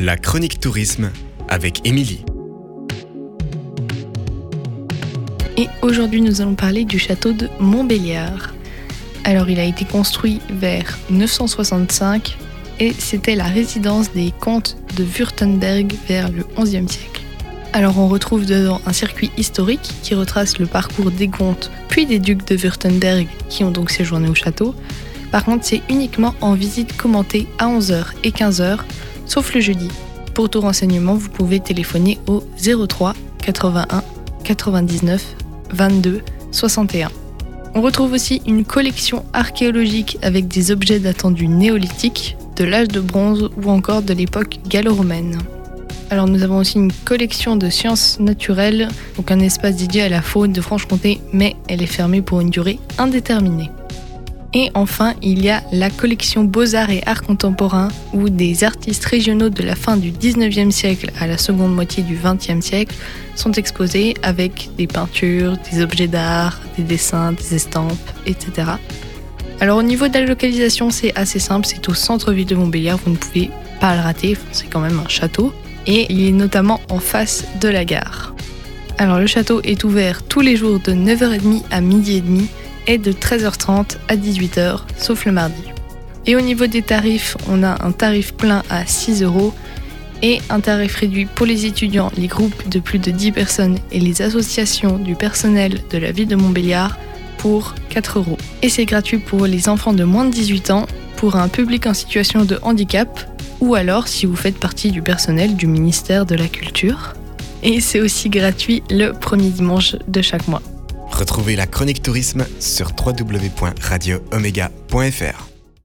La chronique tourisme avec Émilie. Et aujourd'hui, nous allons parler du château de Montbéliard. Alors, il a été construit vers 965 et c'était la résidence des comtes de Württemberg vers le XIe siècle. Alors, on retrouve dedans un circuit historique qui retrace le parcours des comtes puis des ducs de Württemberg qui ont donc séjourné au château. Par contre, c'est uniquement en visite commentée à 11h et 15h, sauf le jeudi. Pour tout renseignement, vous pouvez téléphoner au 03 81 99 22 61. On retrouve aussi une collection archéologique avec des objets datant du néolithique, de l'âge de bronze ou encore de l'époque gallo-romaine. Alors nous avons aussi une collection de sciences naturelles, donc un espace dédié à la faune de Franche-Comté, mais elle est fermée pour une durée indéterminée. Et enfin, il y a la collection Beaux-Arts et Arts Contemporains, où des artistes régionaux de la fin du 19e siècle à la seconde moitié du 20e siècle sont exposés avec des peintures, des objets d'art, des dessins, des estampes, etc. Alors au niveau de la localisation, c'est assez simple, c'est au centre-ville de Montbéliard, vous ne pouvez pas le rater, c'est quand même un château, et il est notamment en face de la gare. Alors le château est ouvert tous les jours de 9h30 à midi et demi est de 13h30 à 18h, sauf le mardi. Et au niveau des tarifs, on a un tarif plein à 6 euros et un tarif réduit pour les étudiants, les groupes de plus de 10 personnes et les associations du personnel de la ville de Montbéliard pour 4 euros. Et c'est gratuit pour les enfants de moins de 18 ans, pour un public en situation de handicap ou alors si vous faites partie du personnel du ministère de la Culture. Et c'est aussi gratuit le premier dimanche de chaque mois. Retrouvez la chronique tourisme sur www.radioomega.fr.